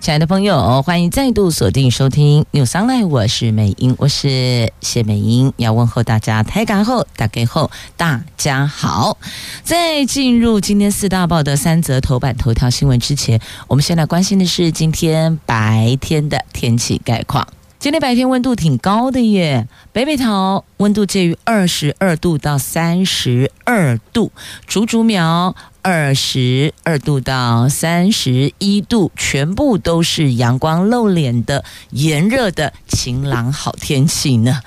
亲爱的朋友，欢迎再度锁定收听《News Online》，我是美英，我是谢美英，要问候大家，台港后打给后，大家好。在进入今天四大报的三则头版头条新闻之前，我们先来关心的是今天白天的天气概况。今天白天温度挺高的耶，北北桃温度介于二十二度到三十二度，竹竹苗二十二度到三十一度，全部都是阳光露脸的炎热的晴朗好天气呢。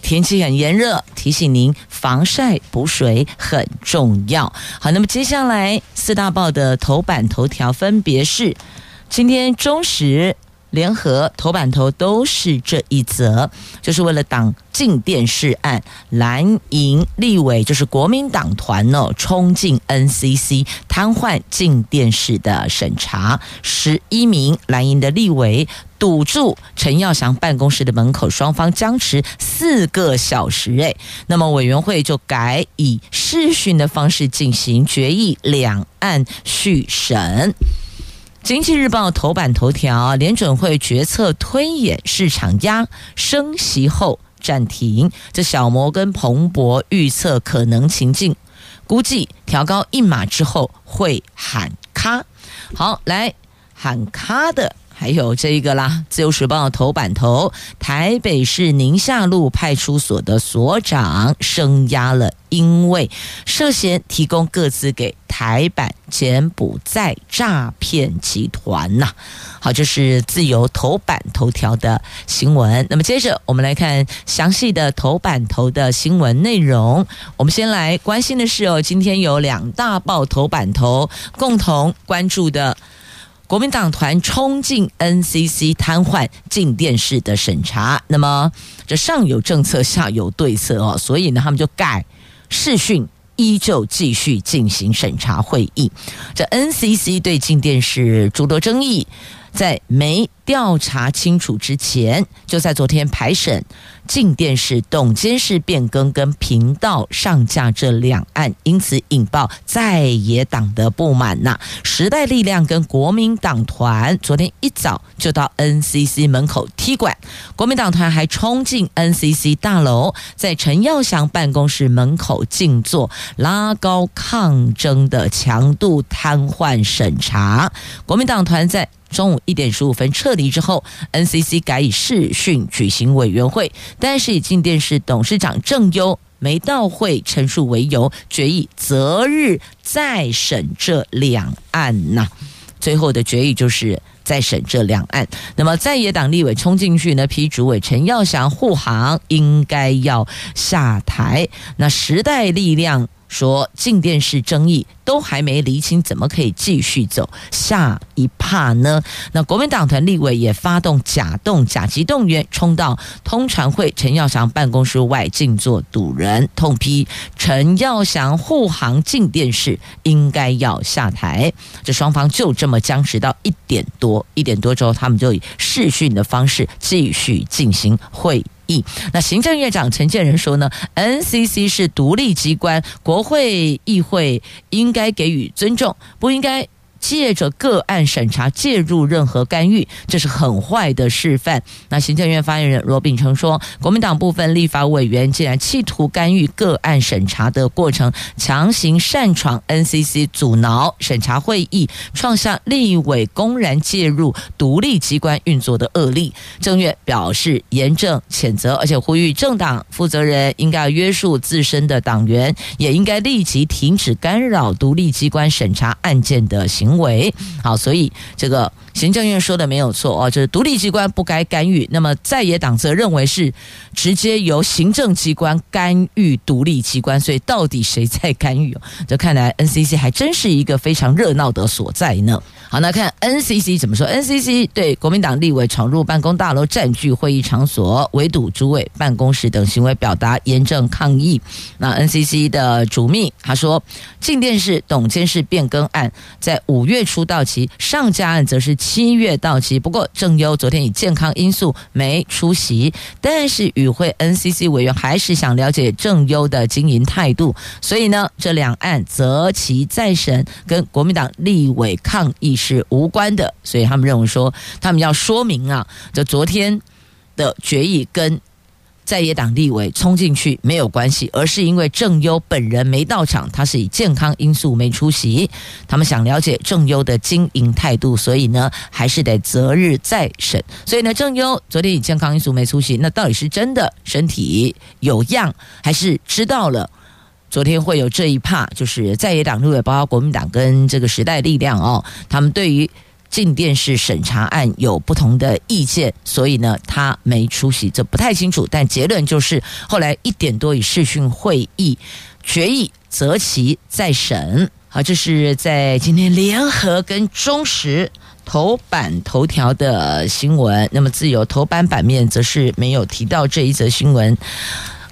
天气很炎热，提醒您防晒补水很重要。好，那么接下来四大报的头版头条分别是今天中时。联合头版头都是这一则，就是为了挡镜电视案，蓝营立委就是国民党团哦，冲进 NCC 瘫痪镜电视的审查，十一名蓝营的立委堵住陈耀祥办公室的门口，双方僵持四个小时。诶，那么委员会就改以视讯的方式进行决议，两案续审。经济日报头版头条：联准会决策推演市场压升息后暂停。这小摩跟彭博预测可能情境，估计调高一码之后会喊咔。好，来喊咔的。还有这一个啦，《自由时报》头版头，台北市宁夏路派出所的所长声压了，因为涉嫌提供各自给台版柬埔寨诈骗集团呐。好，这是自由头版头条的新闻。那么接着我们来看详细的头版头的新闻内容。我们先来关心的是哦，今天有两大报头版头共同关注的。国民党团冲进 NCC 瘫痪进电视的审查，那么这上有政策，下有对策哦，所以呢，他们就改视讯，依旧继续进行审查会议。这 NCC 对进电视诸多争议。在没调查清楚之前，就在昨天排审进电视董监事变更跟频道上架这两案，因此引爆在野党的不满呐。时代力量跟国民党团昨天一早就到 NCC 门口踢馆，国民党团还冲进 NCC 大楼，在陈耀祥办公室门口静坐，拉高抗争的强度，瘫痪审查。国民党团在中午一点十五分撤离之后，NCC 改以视讯举行委员会，但是以进电视董事长郑优没到会陈述为由，决议择日再审这两案呐。最后的决议就是再审这两案。那么在野党立委冲进去呢，批主委陈耀祥护航，应该要下台。那时代力量。说静电视争议都还没厘清，怎么可以继续走下一趴呢？那国民党团立委也发动假动甲级动员，冲到通传会陈耀祥办公室外静坐堵人，痛批陈耀祥护航静电视应该要下台。这双方就这么僵持到一点多，一点多之后，他们就以视讯的方式继续进行会议。那行政院长陈建仁说呢，NCC 是独立机关，国会议会应该给予尊重，不应该。借着个案审查介入任何干预，这是很坏的示范。那行政院发言人罗秉成说，国民党部分立法委员竟然企图干预个案审查的过程，强行擅闯 NCC，阻挠审查会议，创下立委公然介入独立机关运作的恶例。政院表示严正谴责，而且呼吁政党负责人应该要约束自身的党员，也应该立即停止干扰独立机关审查案件的行行为。好，所以这个行政院说的没有错哦，就是独立机关不该干预。那么在野党则认为是直接由行政机关干预独立机关，所以到底谁在干预？这看来 NCC 还真是一个非常热闹的所在呢。好，那看 NCC 怎么说？NCC 对国民党立委闯入办公大楼、占据会议场所、围堵主委办公室等行为表达严正抗议。那 NCC 的主秘他说，镜电视董监事变更案在五月初到期，上架案则是七月到期。不过郑优昨天以健康因素没出席，但是与会 NCC 委员还是想了解郑优的经营态度，所以呢，这两案择期再审，跟国民党立委抗议是无关的，所以他们认为说，他们要说明啊，这昨天的决议跟在野党立委冲进去没有关系，而是因为郑优本人没到场，他是以健康因素没出席，他们想了解郑优的经营态度，所以呢，还是得择日再审。所以呢，郑优昨天以健康因素没出席，那到底是真的身体有恙，还是知道了？昨天会有这一趴，就是在野党立委，包括国民党跟这个时代力量哦，他们对于进电视审查案有不同的意见，所以呢，他没出席，这不太清楚。但结论就是，后来一点多以视讯会议决议择期再审。好，这是在今天联合跟中时头版头条的新闻。那么自由头版版面则是没有提到这一则新闻。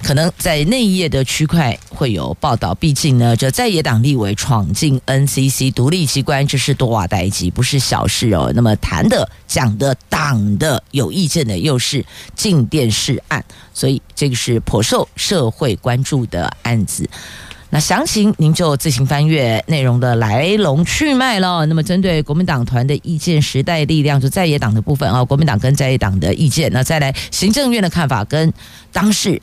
可能在内页的区块会有报道，毕竟呢，这在野党立委闯进 NCC 独立机关，这是多瓦代级，不是小事哦。那么谈的、讲的、党的有意见的，又是镜电视案，所以这个是颇受社会关注的案子。那详情您就自行翻阅内容的来龙去脉了。那么针对国民党团的意见，时代力量就在野党的部分啊，国民党跟在野党的意见，那再来行政院的看法跟当事。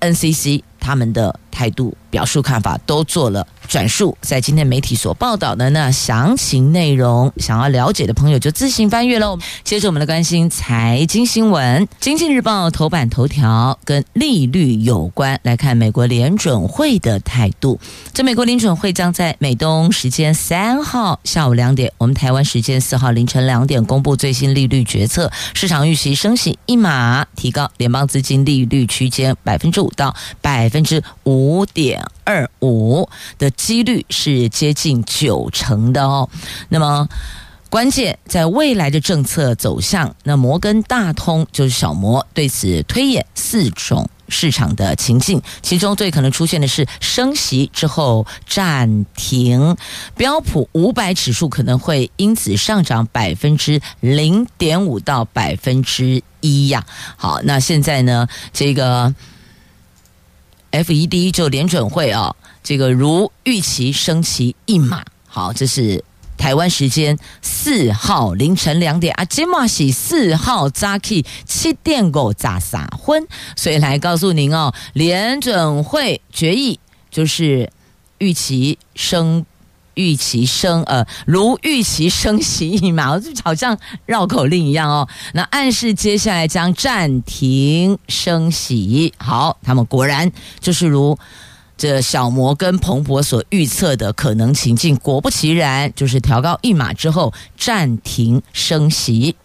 NCC 他们的态度、表述、看法都做了转述，在今天媒体所报道的那详情内容，想要了解的朋友就自行翻阅喽。接着我们来关心财经新闻，《经济日报》头版头条跟利率有关，来看美国联准会的态度。这美国联准会将在美东时间三号下午两点，我们台湾时间四号凌晨两点公布最新利率决策，市场预期升息一码，提高联邦资金利率区间百分之五到百分之五点二五的几率是接近九成的哦。那么关键在未来的政策走向，那摩根大通就是小摩对此推演四种市场的情境，其中最可能出现的是升息之后暂停，标普五百指数可能会因此上涨百分之零点五到百分之一呀。好，那现在呢，这个。FED 就联准会啊，这个如预期升息一码，好，这是台湾时间四号凌晨两点啊，今嘛是四号早起七点狗咋撒昏，所以来告诉您哦，联准会决议就是预期升。预期升，呃，如预期升息一码，就好像绕口令一样哦。那暗示接下来将暂停升息。好，他们果然就是如这小摩跟彭博所预测的可能情境，果不其然，就是调高一码之后暂停升息。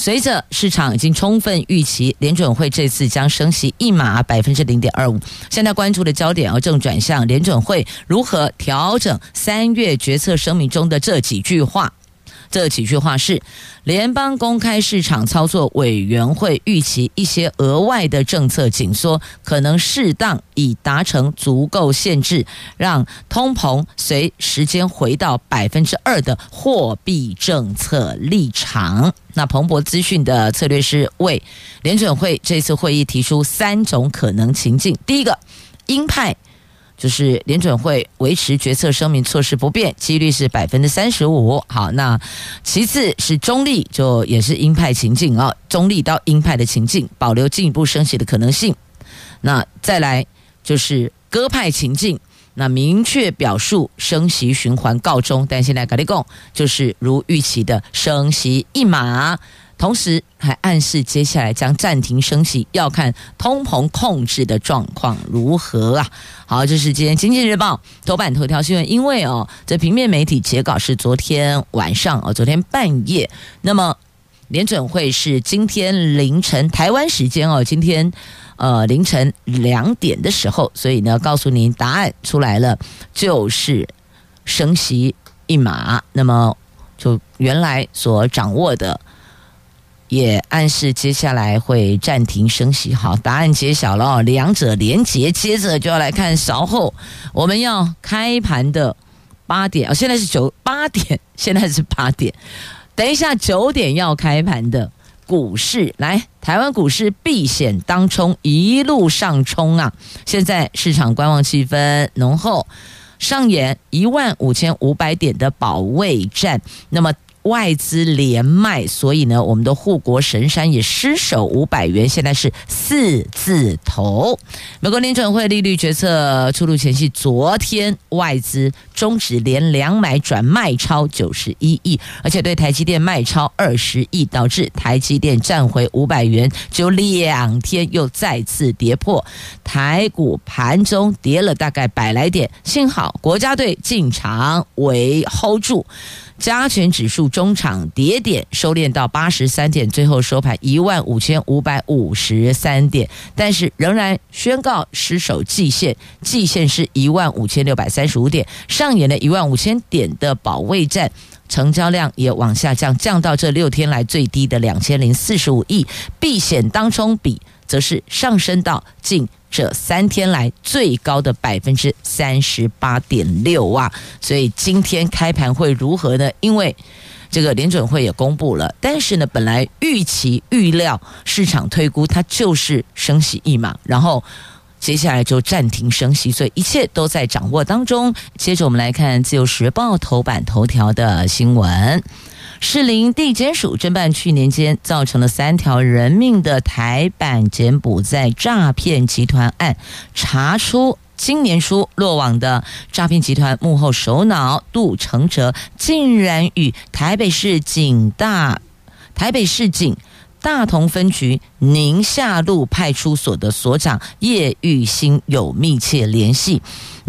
随着市场已经充分预期联准会这次将升息一码百分之零点二五，现在关注的焦点要正转向联准会如何调整三月决策声明中的这几句话。这几句话是：联邦公开市场操作委员会预期一些额外的政策紧缩可能适当，以达成足够限制，让通膨随时间回到百分之二的货币政策立场。那彭博资讯的策略师为联准会这次会议提出三种可能情境：第一个，鹰派。就是联准会维持决策声明措施不变，几率是百分之三十五。好，那其次是中立，就也是鹰派情境啊，中立到鹰派的情境，保留进一步升息的可能性。那再来就是鸽派情境，那明确表述升息循环告终，但现在跟你讲，就是如预期的升息一码。同时还暗示接下来将暂停升息，要看通膨控制的状况如何啊。好，这是今天《经济日报》头版头条新闻，因为哦，这平面媒体截稿是昨天晚上哦，昨天半夜，那么。联准会是今天凌晨台湾时间哦，今天呃凌晨两点的时候，所以呢，告诉您答案出来了，就是升息一码。那么就原来所掌握的，也暗示接下来会暂停升息。好，答案揭晓了，两者连结，接着就要来看稍后我们要开盘的八点哦，现在是九八点，现在是八点。等一下，九点要开盘的股市，来，台湾股市避险当冲，一路上冲啊！现在市场观望气氛浓厚，上演一万五千五百点的保卫战。那么。外资连卖，所以呢，我们的护国神山也失守五百元，现在是四字头。美国联准会利率决策出炉前夕，昨天外资终止连两买转卖超九十一亿，而且对台积电卖超二十亿，导致台积电站回五百元，就两天又再次跌破。台股盘中跌了大概百来点，幸好国家队进场为 hold 住。加权指数中场跌点收敛到八十三点，最后收盘一万五千五百五十三点，但是仍然宣告失守季线，季线是一万五千六百三十五点，上演了一万五千点的保卫战，成交量也往下降，降到这六天来最低的两千零四十五亿，避险当冲比则是上升到近。这三天来最高的百分之三十八点六啊！所以今天开盘会如何呢？因为这个联准会也公布了，但是呢，本来预期预料市场推估它就是升息一码，然后接下来就暂停升息，所以一切都在掌握当中。接着我们来看《自由时报》头版头条的新闻。士林地检署侦办去年间造成了三条人命的台版柬埔寨诈骗集团案，查出今年初落网的诈骗集团幕后首脑杜承哲，竟然与台北市警大、台北市警大同分局宁夏路派出所的所长叶玉兴有密切联系。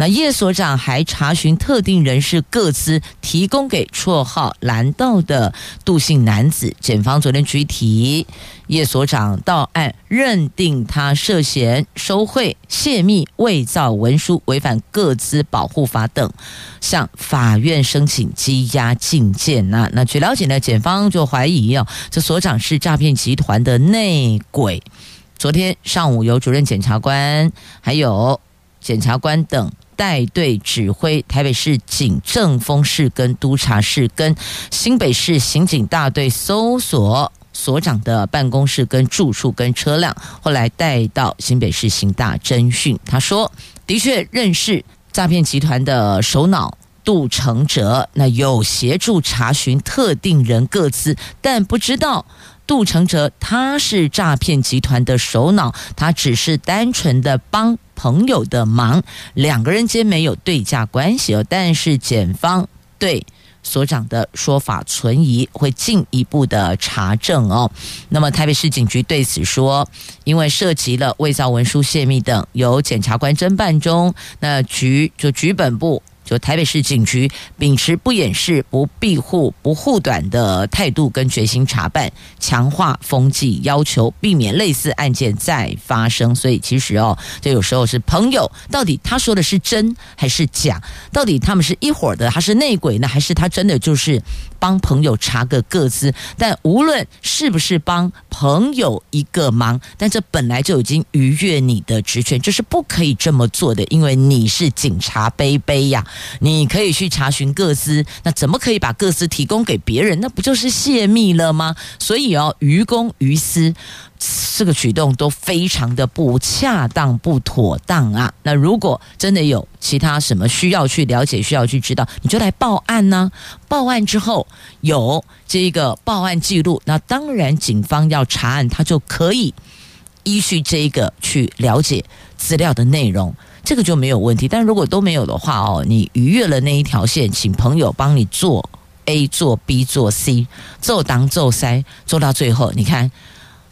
那叶所长还查询特定人士个资，提供给绰号“蓝道”的杜姓男子。检方昨天具体叶所长到案，认定他涉嫌收贿、泄密、伪造文书、违反个资保护法等，向法院申请羁押禁见。那那据了解呢，检方就怀疑哦，这所长是诈骗集团的内鬼。昨天上午，由主任检察官还有检察官等。带队指挥台北市警政风室跟督察室跟新北市刑警大队搜索所长的办公室跟住处跟车辆，后来带到新北市刑大侦讯。他说，的确认识诈骗集团的首脑杜承哲，那有协助查询特定人各自，但不知道。杜承哲他是诈骗集团的首脑，他只是单纯的帮朋友的忙，两个人间没有对价关系哦。但是检方对所长的说法存疑，会进一步的查证哦。那么台北市警局对此说，因为涉及了伪造文书、泄密等，由检察官侦办中，那局就局本部。就台北市警局秉持不掩饰、不庇护、不护短的态度跟决心查办，强化封纪要求，避免类似案件再发生。所以其实哦，这有时候是朋友，到底他说的是真还是假？到底他们是一伙的，他是内鬼呢，还是他真的就是帮朋友查个个资？但无论是不是帮朋友一个忙，但这本来就已经逾越你的职权，这是不可以这么做的，因为你是警察卑卑呀。你可以去查询各资，那怎么可以把各资提供给别人？那不就是泄密了吗？所以哦，于公于私，这个举动都非常的不恰当、不妥当啊。那如果真的有其他什么需要去了解、需要去知道，你就来报案呢。报案之后有这个报案记录，那当然警方要查案，他就可以依据这个去了解资料的内容。这个就没有问题，但如果都没有的话哦，你逾越了那一条线，请朋友帮你做 A 做 B 做 C，做当做塞，做到最后，你看。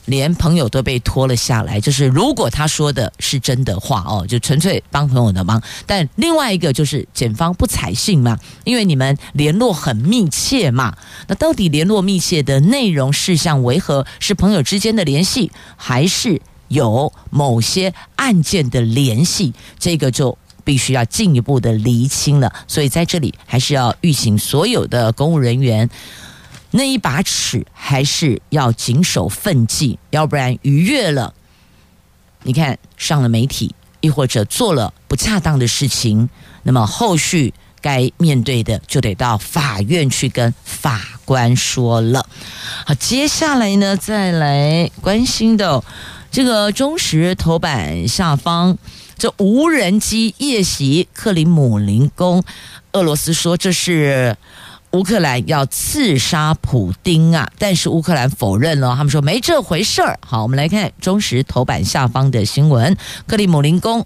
连朋友都被拖了下来，就是如果他说的是真的话哦，就纯粹帮朋友的忙。但另外一个就是检方不采信嘛，因为你们联络很密切嘛。那到底联络密切的内容事项为何？是朋友之间的联系，还是有某些案件的联系？这个就必须要进一步的厘清了。所以在这里还是要预请所有的公务人员。那一把尺还是要谨守分际，要不然逾越了，你看上了媒体，亦或者做了不恰当的事情，那么后续该面对的就得到法院去跟法官说了。好，接下来呢，再来关心的这个中石头版下方，这无人机夜袭克里姆林宫，俄罗斯说这是。乌克兰要刺杀普丁啊，但是乌克兰否认了，他们说没这回事儿。好，我们来看中石头版下方的新闻，克里姆林宫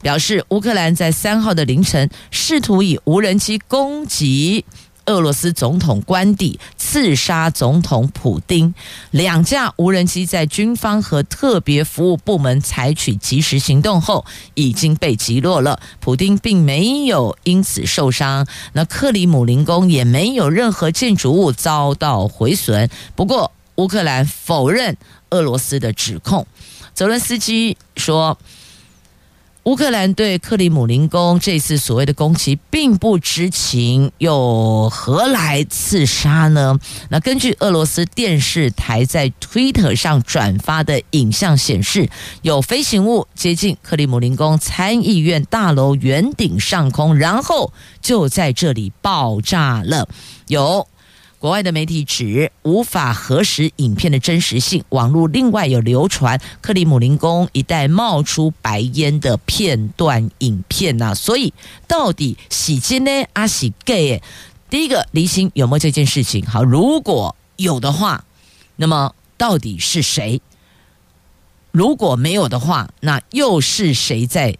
表示，乌克兰在三号的凌晨试图以无人机攻击。俄罗斯总统官邸刺杀总统普丁，两架无人机在军方和特别服务部门采取及时行动后，已经被击落了。普丁并没有因此受伤，那克里姆林宫也没有任何建筑物遭到毁损。不过，乌克兰否认俄罗斯的指控。泽伦斯基说。乌克兰对克里姆林宫这次所谓的攻击并不知情，又何来刺杀呢？那根据俄罗斯电视台在推特上转发的影像显示，有飞行物接近克里姆林宫参议院大楼圆顶上空，然后就在这里爆炸了。有。国外的媒体指无法核实影片的真实性，网络另外有流传克里姆林宫一带冒出白烟的片段影片呐、啊，所以到底是真的还是假的？第一个离心有没有这件事情？好，如果有的话，那么到底是谁？如果没有的话，那又是谁在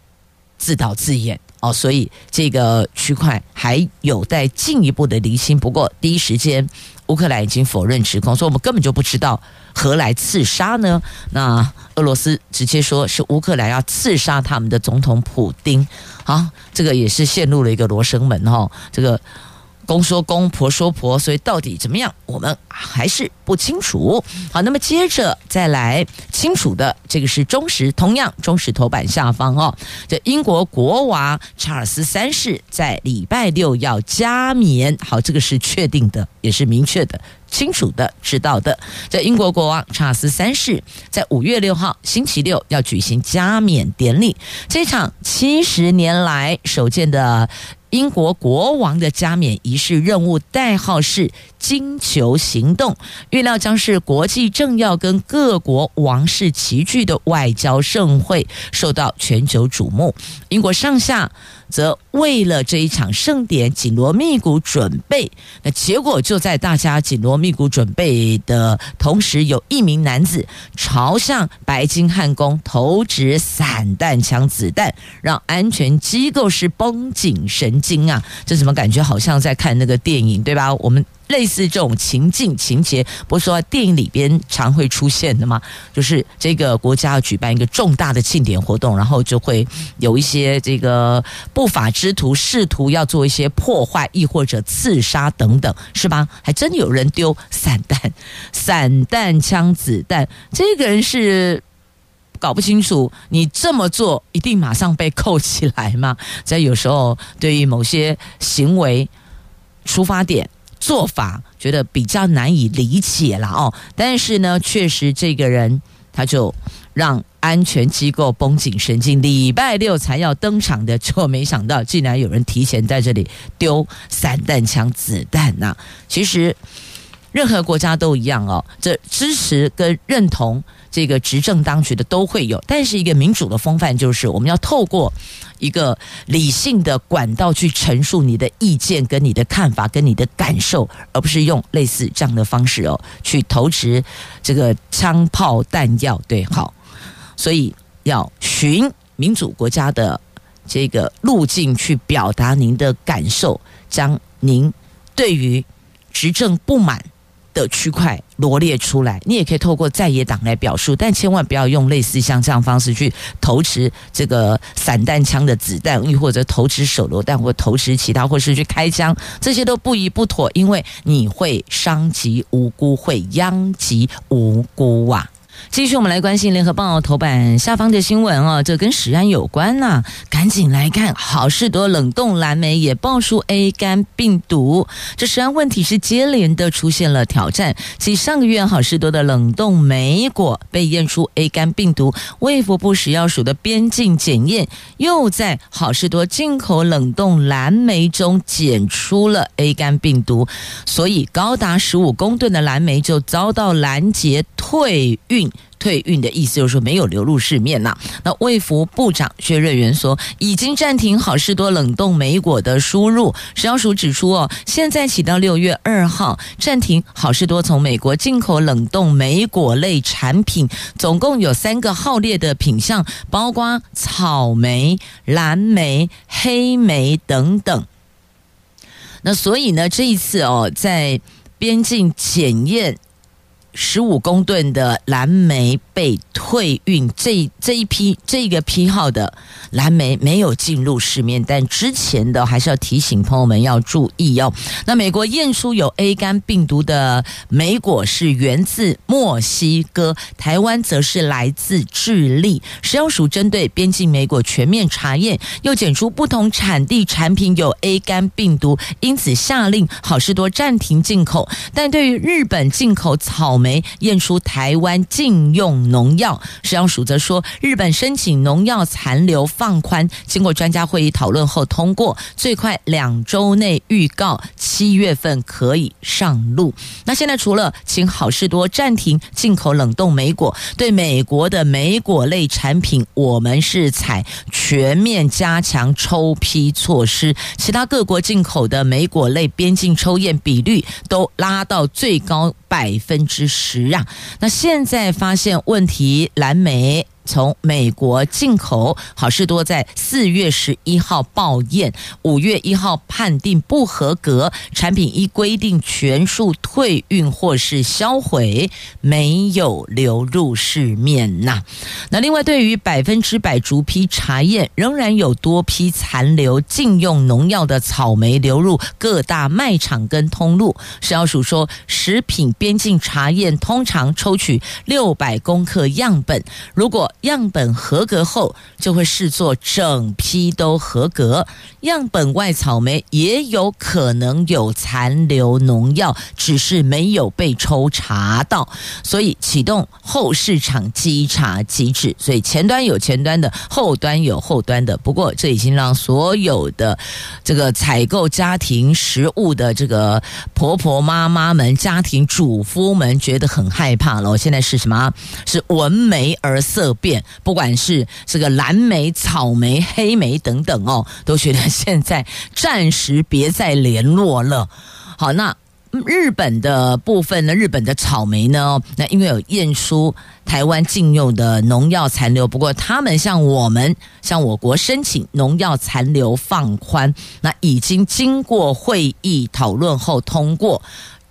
自导自演？哦，所以这个区块还有待进一步的厘清。不过第一时间，乌克兰已经否认指控，说我们根本就不知道何来刺杀呢？那俄罗斯直接说是乌克兰要刺杀他们的总统普丁。啊，这个也是陷入了一个罗生门哈。这个。公说公，婆说婆，所以到底怎么样，我们还是不清楚。好，那么接着再来清楚的，这个是中时，同样中时头版下方哦。这英国国王查尔斯三世在礼拜六要加冕，好，这个是确定的，也是明确的、清楚的知道的。这英国国王查尔斯三世在五月六号星期六要举行加冕典礼，这场七十年来首见的。英国国王的加冕仪式任务代号是“金球行动”，预料将是国际政要跟各国王室齐聚的外交盛会，受到全球瞩目。英国上下。则为了这一场盛典紧锣密鼓准备，那结果就在大家紧锣密鼓准备的同时，有一名男子朝向白金汉宫投掷散弹枪子弹，让安全机构是绷紧神经啊！这怎么感觉好像在看那个电影，对吧？我们。类似这种情境情节，不是说电影里边常会出现的吗？就是这个国家要举办一个重大的庆典活动，然后就会有一些这个不法之徒试图要做一些破坏，亦或者刺杀等等，是吧？还真有人丢散弹、散弹枪子弹，这个人是搞不清楚，你这么做一定马上被扣起来吗？在有时候对于某些行为出发点。做法觉得比较难以理解了哦，但是呢，确实这个人他就让安全机构绷紧神经，礼拜六才要登场的，就没想到竟然有人提前在这里丢散弹枪子弹呐！其实任何国家都一样哦，这支持跟认同这个执政当局的都会有，但是一个民主的风范就是我们要透过。一个理性的管道去陈述你的意见、跟你的看法、跟你的感受，而不是用类似这样的方式哦去投掷这个枪炮弹药。对，好，所以要循民主国家的这个路径去表达您的感受，将您对于执政不满的区块罗列出来，你也可以透过在野党来表述，但千万不要用类似像这样方式去投掷这个散弹枪的子弹，又或者投掷手榴弹，或投掷其他，或是去开枪，这些都不宜不妥，因为你会伤及无辜，会殃及无辜啊。继续，我们来关心联合报头版下方的新闻哦，这跟食安有关呐、赶紧来看，好事多冷冻蓝莓也爆出 A 肝病毒，这食安问题是接连的出现了挑战。继上个月好事多的冷冻莓果被验出 A 肝病毒，卫福部食药署的边境检验又在好事多进口冷冻蓝莓中检出了 A 肝病毒，所以高达十五公吨的蓝莓就遭到拦截退运。退运的意思就是说没有流入市面呐。那卫福部长薛瑞元说，已经暂停好事多冷冻莓果的输入。食药署指出哦，现在起到六月二号暂停好事多从美国进口冷冻莓果类产品，总共有三个号列的品项，包括草莓、蓝莓、黑莓等等。那所以呢，这一次哦，在边境检验。十五公吨的蓝莓被退运，这这一批这个批号的蓝莓没有进入市面，但之前的还是要提醒朋友们要注意哦。那美国验出有 A 肝病毒的莓果是源自墨西哥，台湾则是来自智利。食药署针对边境莓果全面查验，又检出不同产地产品有 A 肝病毒，因此下令好事多暂停进口。但对于日本进口草莓，莓验出台湾禁用农药，食药署则说，日本申请农药残留放宽，经过专家会议讨论后通过，最快两周内预告七月份可以上路。那现在除了请好事多暂停进口冷冻莓果，对美国的莓果类产品，我们是采全面加强抽批措施，其他各国进口的莓果类边境抽验比率都拉到最高百分之十啊！那现在发现问题，蓝莓。从美国进口，好事多在四月十一号报验，五月一号判定不合格，产品依规定全数退运或是销毁，没有流入市面呐。那另外，对于百分之百逐批查验，仍然有多批残留禁用农药的草莓流入各大卖场跟通路。食药署说，食品边境查验通常抽取六百公克样本，如果样本合格后，就会视作整批都合格。样本外草莓也有可能有残留农药，只是没有被抽查到，所以启动后市场稽查机制。所以前端有前端的，后端有后端的。不过这已经让所有的这个采购家庭食物的这个婆婆妈妈们、家庭主妇们觉得很害怕了。现在是什么？是闻梅而色变。不管是这个蓝莓、草莓、黑莓等等哦，都觉得现在暂时别再联络了。好，那日本的部分呢？日本的草莓呢？那因为有验出台湾禁用的农药残留，不过他们向我们向我国申请农药残留放宽，那已经经过会议讨论后通过。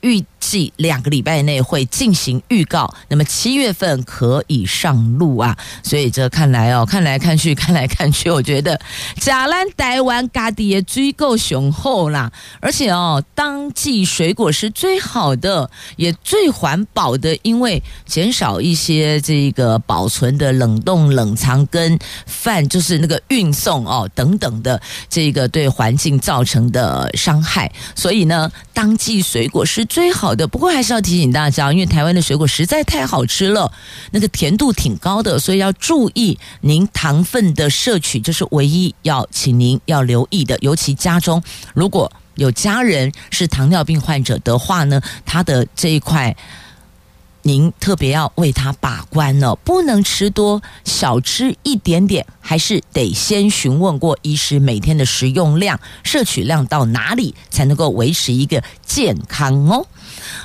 预计两个礼拜内会进行预告，那么七月份可以上路啊！所以这看来哦，看来看去，看来看去，我觉得假兰台湾咖喱也足够雄厚啦。而且哦，当季水果是最好的，也最环保的，因为减少一些这个保存的冷冻、冷藏跟饭，就是那个运送哦等等的这个对环境造成的伤害。所以呢，当季水果是。最好的，不过还是要提醒大家，因为台湾的水果实在太好吃了，那个甜度挺高的，所以要注意您糖分的摄取，这是唯一要请您要留意的。尤其家中如果有家人是糖尿病患者的话呢，他的这一块。您特别要为他把关哦，不能吃多，少吃一点点，还是得先询问过医师每天的食用量、摄取量到哪里才能够维持一个健康哦。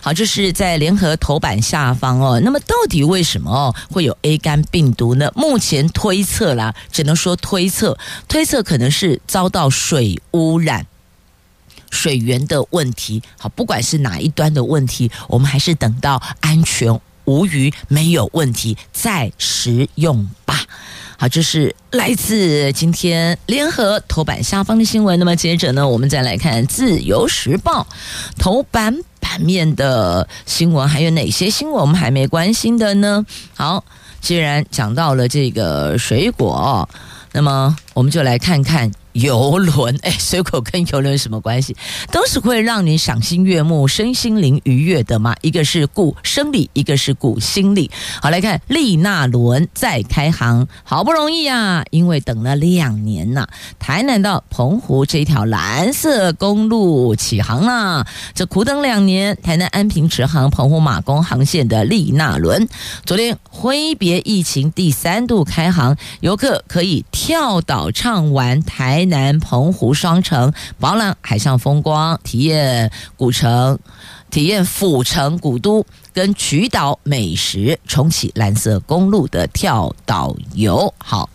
好，这是在联合头版下方哦。那么到底为什么哦会有 A 肝病毒呢？目前推测啦，只能说推测，推测可能是遭到水污染。水源的问题。好，不管是哪一端的问题，我们还是等到安全无虞、没有问题再食用吧。好，这是来自今天联合头版下方的新闻。那么接着呢，我们再来看《自由时报》头版版面的新闻，还有哪些新闻我们还没关心的呢？好，既然讲到了这个水果，那么我们就来看看。游轮，哎，水果跟游轮有什么关系？都是会让你赏心悦目、身心灵愉悦的嘛。一个是顾生理，一个是顾心理。好，来看丽娜轮再开航，好不容易啊，因为等了两年呐、台南到澎湖这条蓝色公路启航了。这苦等两年，台南安平直航澎湖马公航线的丽娜轮，昨天挥别疫情第三度开航，游客可以跳岛畅玩台。南澎湖双城，饱览海上风光，体验古城，体验府城古都跟渠岛美食，重启蓝色公路的跳岛游。好，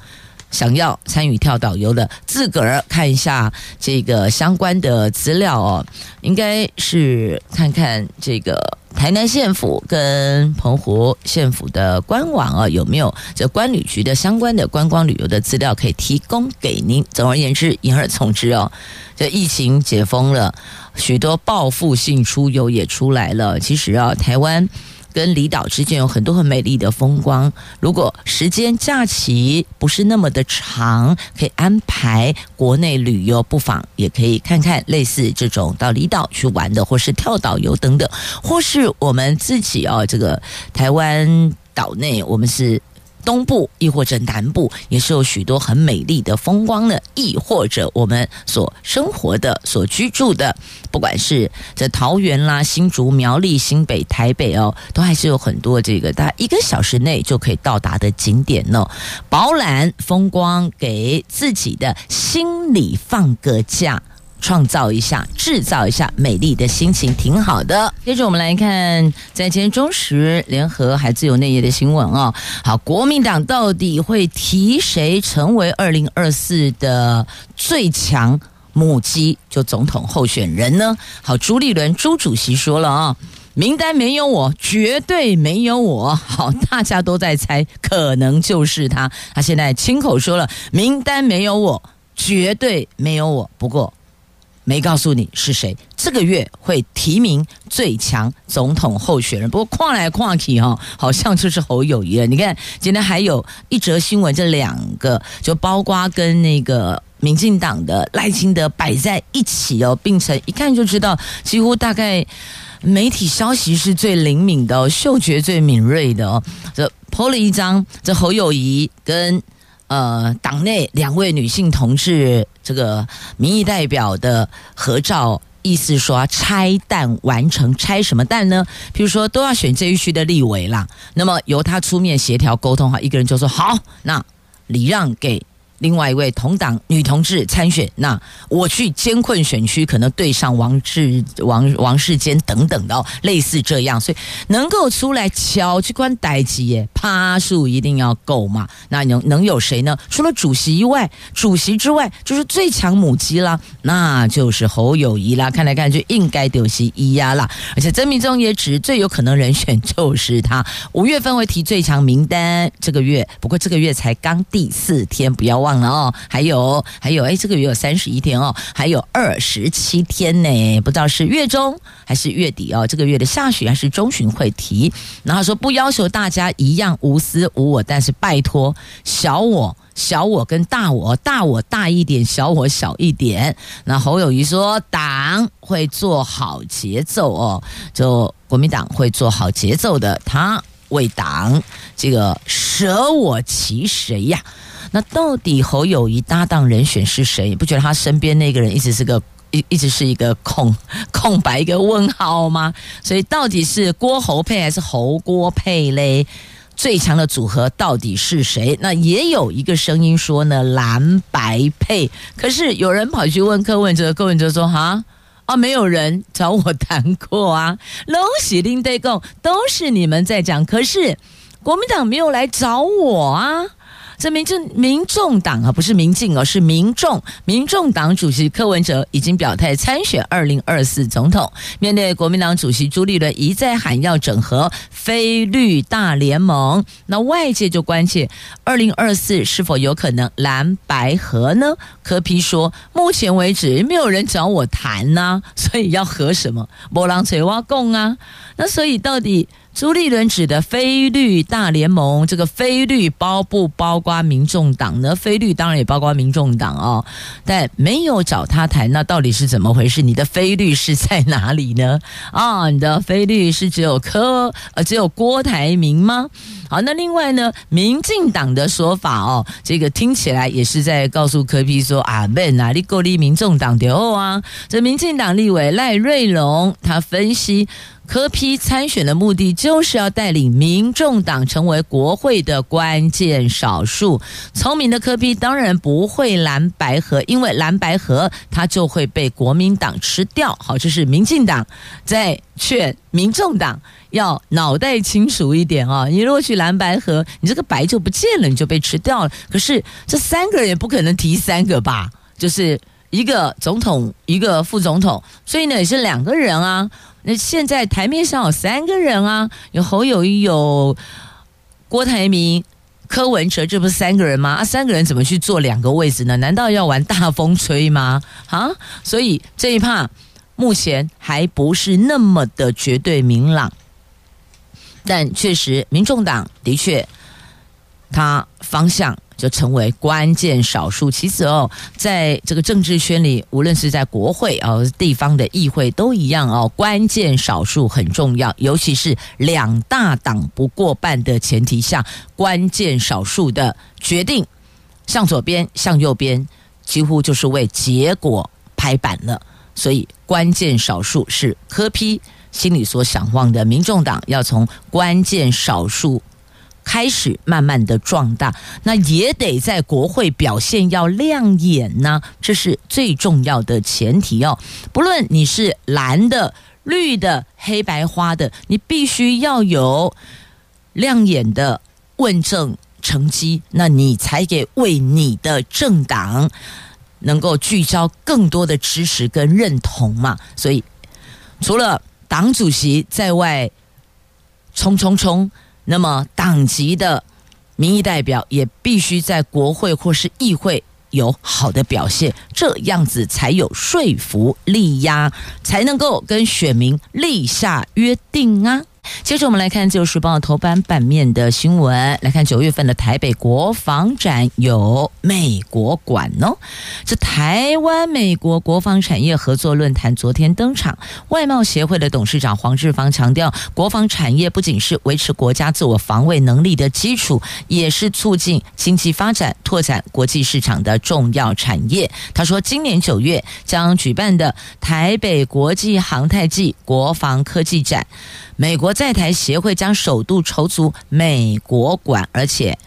想要参与跳导游的，自个儿看一下这个相关的资料哦，应该是看看这个。台南县府跟澎湖县府的官网啊，有没有这观旅局的相关的观光旅游的资料可以提供给您？总而言之，言而总之哦，这疫情解封了，许多报复性出游也出来了。其实啊，台湾。跟离岛之间有很多很美丽的风光。如果时间假期不是那么的长，可以安排国内旅游，不妨也可以看看类似这种到离岛去玩的，或是跳岛游等等，或是我们自己哦，这个台湾岛内，我们是。东部亦或者南部也是有许多很美丽的风光的，亦或者我们所生活的、所居住的，不管是在桃园啦、新竹、苗栗、新北、台北哦，都还是有很多这个大概一个小时内就可以到达的景点呢。饱览风光，给自己的心里放个假。创造一下，制造一下美丽的心情，挺好的。接着我们来看，在今天中时联合还自由内页的新闻哦。好，国民党到底会提谁成为二零二四的最强母鸡，就总统候选人呢？好，朱立伦朱主席说了啊，名单没有我，绝对没有我。好，大家都在猜，可能就是他。他现在亲口说了，名单没有我，绝对没有我。不过。没告诉你是谁，这个月会提名最强总统候选人。不过跨来跨去哈，好像就是侯友宜了。你看今天还有一则新闻，这两个就包括跟那个民进党的赖清德摆在一起哦，并且一看就知道，几乎大概媒体消息是最灵敏的哦，嗅觉最敏锐的哦。这 PO 了一张这侯友宜跟。呃，党内两位女性同志这个民意代表的合照，意思说拆弹完成，拆什么弹呢？比如说都要选这一区的立委啦，那么由他出面协调沟通哈，一个人就说好，那礼让给。另外一位同党女同志参选，那我去艰困选区，可能对上王志王王世坚等等的哦，类似这样，所以能够出来敲去关代机耶，趴数一定要够嘛。那能能有谁呢？除了主席以外，主席之外就是最强母鸡啦，那就是侯友谊啦。看来看去应该就是一呀啦，而且曾铭宗也指最有可能人选就是他。五月份会提最强名单，这个月不过这个月才刚第四天，不要。忘了哦，还有还有，哎，这个月有三十一天哦，还有二十七天呢，不知道是月中还是月底哦，这个月的下旬还是中旬会提。然后说不要求大家一样无私无我，但是拜托小我小我跟大我大我大一点，小我小一点。那侯友谊说党会做好节奏哦，就国民党会做好节奏的，他为党这个舍我其谁呀？那到底侯友谊搭档人选是谁？你不觉得他身边那个人一直是个一一直是一个空 空白一个问号吗？所以到底是郭侯配还是侯郭配嘞？最强的组合到底是谁？那也有一个声音说呢，蓝白配。可是有人跑去问柯文哲，柯文哲说：“哈啊，没有人找我谈过啊，拢是恁在讲，都是你们在讲。可是国民党没有来找我啊。”这民政民众党啊，不是民进哦，是民众。民众党主席柯文哲已经表态参选二零二四总统。面对国民党主席朱立伦一再喊要整合非绿大联盟，那外界就关切二零二四是否有可能蓝白合呢？柯 P 说，目前为止没有人找我谈呐、啊，所以要合什么？没人找我讲啊。那所以到底？朱立伦指的非绿大联盟，这个非绿包不包括民众党呢？非绿当然也包括民众党哦，但没有找他谈，那到底是怎么回事？你的非绿是在哪里呢？啊，你的非绿是只有柯呃只有郭台铭吗？好，那另外呢，民进党的说法哦，这个听起来也是在告诉柯比说啊，没哪里够力民众党的哦啊，这民进党立委赖瑞龙他分析。柯批参选的目的就是要带领民众党成为国会的关键少数。聪明的柯批当然不会蓝白合，因为蓝白合他就会被国民党吃掉。好，这是民进党在劝民众党要脑袋清楚一点啊！你如果去蓝白合，你这个白就不见了，你就被吃掉了。可是这三个人也不可能提三个吧？就是一个总统，一个副总统，所以呢也是两个人啊。那现在台面上有三个人啊，有侯友谊，有郭台铭、柯文哲，这不是三个人吗？啊，三个人怎么去坐两个位置呢？难道要玩大风吹吗？啊，所以这一趴目前还不是那么的绝对明朗，但确实，民众党的确，他方向。就成为关键少数。其实哦，在这个政治圈里，无论是在国会啊、哦、地方的议会都一样哦。关键少数很重要，尤其是两大党不过半的前提下，关键少数的决定，向左边、向右边，几乎就是为结果拍板了。所以，关键少数是柯批心里所想望的，民众党要从关键少数。开始慢慢的壮大，那也得在国会表现要亮眼呢，这是最重要的前提哦。不论你是蓝的、绿的、黑白花的，你必须要有亮眼的问政成绩，那你才给为你的政党能够聚焦更多的支持跟认同嘛。所以，除了党主席在外冲冲冲。那么，党籍的民意代表也必须在国会或是议会有好的表现，这样子才有说服力呀，才能够跟选民立下约定啊。接着我们来看《自由时报》头版版面的新闻，来看九月份的台北国防展有美国馆哦。这台湾美国国防产业合作论坛昨天登场，外贸协会的董事长黄志芳强调，国防产业不仅是维持国家自我防卫能力的基础，也是促进经济发展、拓展国际市场的重要产业。他说，今年九月将举办的台北国际航太暨国防科技展。美国在台协会将首度筹组美国馆，而且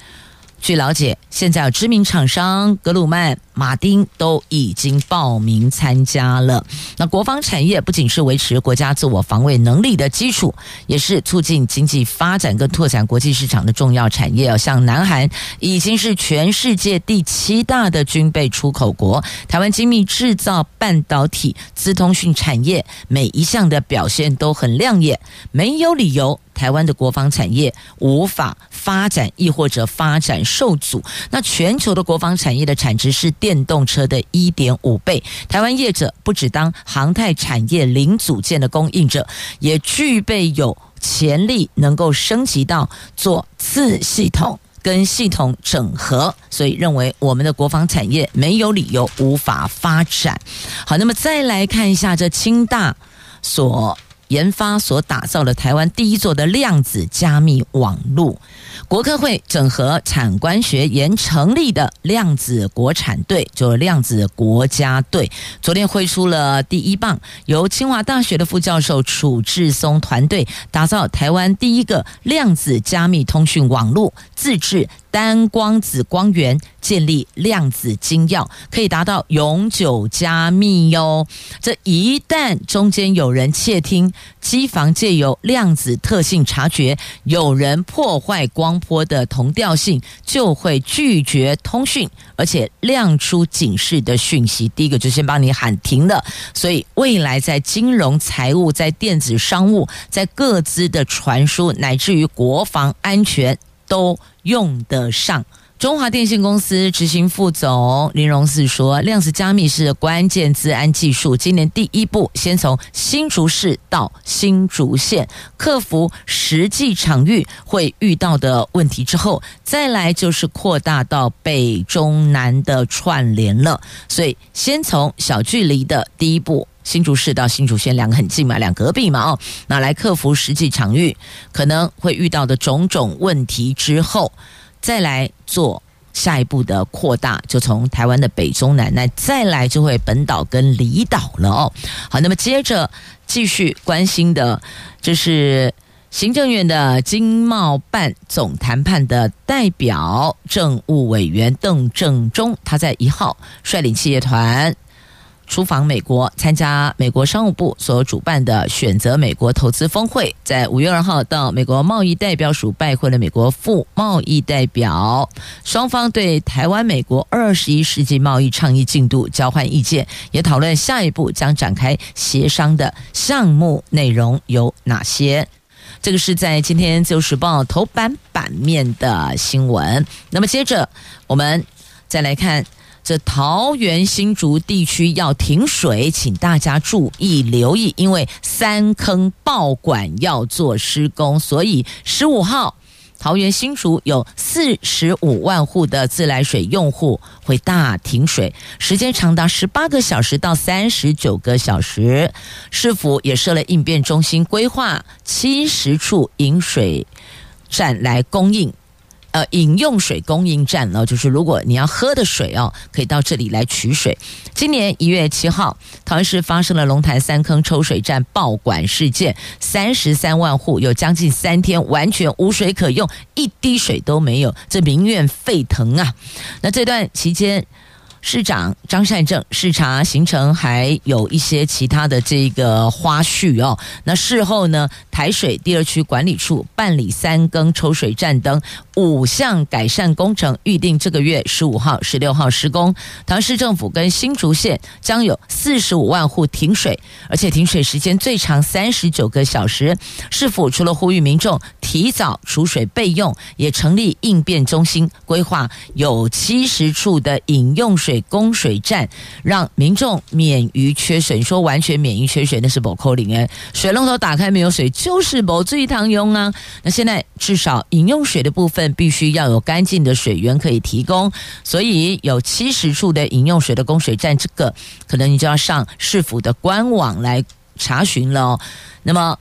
据了解，现在有知名厂商格鲁曼。马丁都已经报名参加了。那国防产业不仅是维持国家自我防卫能力的基础，也是促进经济发展跟拓展国际市场的重要产业。像南韩已经是全世界第七大的军备出口国，台湾精密制造、半导体、资通讯产业每一项的表现都很亮眼，没有理由台湾的国防产业无法发展，亦或者发展受阻。那全球的国防产业的产值是电动车的一点五倍，台湾业者不只当航太产业零组件的供应者，也具备有潜力能够升级到做次系统跟系统整合，所以认为我们的国防产业没有理由无法发展。好，那么再来看一下这清大所研发、所打造的台湾第一座的量子加密网络。国科会整合产官学研成立的量子国产队，就量子国家队，昨天挥出了第一棒，由清华大学的副教授楚志松团队打造台湾第一个量子加密通讯网络，自制单光子光源，建立量子金钥，可以达到永久加密哟。这一旦中间有人窃听，机房借由量子特性察觉有人破坏光波的同调性，就会拒绝通讯，而且亮出警示的讯息。第一个就先帮你喊停了。所以未来在金融、财务、在电子商务、在各资的传输，乃至于国防安全，都用得上。中华电信公司执行副总林荣四说：“量子加密是关键资安技术。今年第一步，先从新竹市到新竹县克服实际场域会遇到的问题之后，再来就是扩大到北中南的串联了。所以，先从小距离的第一步，新竹市到新竹县两个很近嘛，两隔壁嘛，哦，那来克服实际场域可能会遇到的种种问题之后。”再来做下一步的扩大，就从台湾的北中南，那再来就会本岛跟离岛了哦。好，那么接着继续关心的，这是行政院的经贸办总谈判的代表政务委员邓正中，他在一号率领企业团。出访美国，参加美国商务部所主办的选择美国投资峰会，在五月二号到美国贸易代表署拜会了美国副贸易代表，双方对台湾美国二十一世纪贸易倡议进度交换意见，也讨论下一步将展开协商的项目内容有哪些。这个是在今天《自由时报》头版版面的新闻。那么接着我们再来看。这桃园新竹地区要停水，请大家注意留意，因为三坑爆管要做施工，所以十五号桃园新竹有四十五万户的自来水用户会大停水，时间长达十八个小时到三十九个小时。市府也设了应变中心，规划七十处饮水站来供应。呃，饮用水供应站呢，就是如果你要喝的水哦，可以到这里来取水。今年一月七号，桃园市发生了龙潭三坑抽水站爆管事件，三十三万户有将近三天完全无水可用，一滴水都没有，这民怨沸腾啊！那这段期间。市长张善政视察行程，还有一些其他的这个花絮哦。那事后呢，台水第二区管理处办理三更抽水站等五项改善工程，预定这个月十五号、十六号施工。桃园市政府跟新竹县将有四十五万户停水，而且停水时间最长三十九个小时。市府除了呼吁民众提早储水备用，也成立应变中心，规划有七十处的饮用水。供水站让民众免于缺水，你说完全免于缺水，那是不可能哎。水龙头打开没有水，就是无水通用啊。那现在至少饮用水的部分必须要有干净的水源可以提供，所以有七十处的饮用水的供水站，这个可能你就要上市府的官网来查询了哦。那么。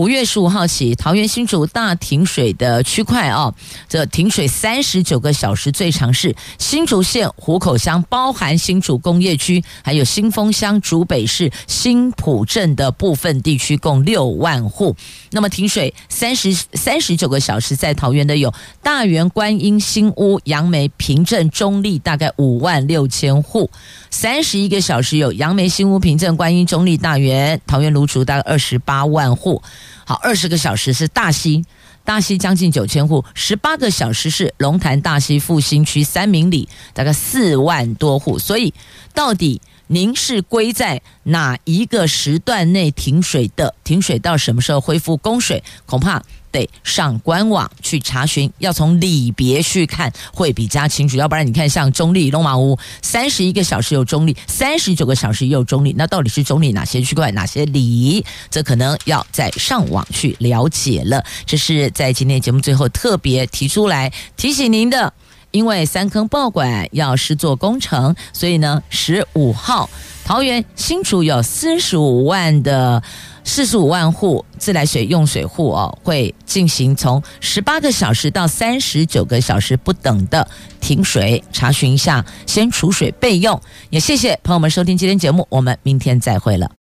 五月十五号起，桃园新竹大停水的区块啊，这停水三十九个小时，最长是新竹县湖口乡，包含新竹工业区，还有新丰乡、竹北市新埔镇的部分地区，共六万户。那么停水三十三十九个小时，在桃园的有大园、观音、新屋、杨梅、平镇、中立，大概五万六千户。三十一个小时有杨梅、新屋、平镇、观音、中立、大园、桃园芦竹，大概二十八万户。好，二十个小时是大溪，大溪将近九千户；十八个小时是龙潭大溪复兴区三明里，大概四万多户。所以，到底您是归在哪一个时段内停水的？停水到什么时候恢复供水？恐怕。得上官网去查询，要从里别去看会比较清楚。要不然你看，像中立龙马屋，三十一个小时有中立，三十九个小时也有中立，那到底是中立哪些区块，哪些里？这可能要再上网去了解了。这是在今天节目最后特别提出来提醒您的，因为三坑爆管？要施作工程，所以呢，十五号桃园新竹有四十五万的。四十五万户自来水用水户哦，会进行从十八个小时到三十九个小时不等的停水，查询一下，先储水备用。也谢谢朋友们收听今天节目，我们明天再会了。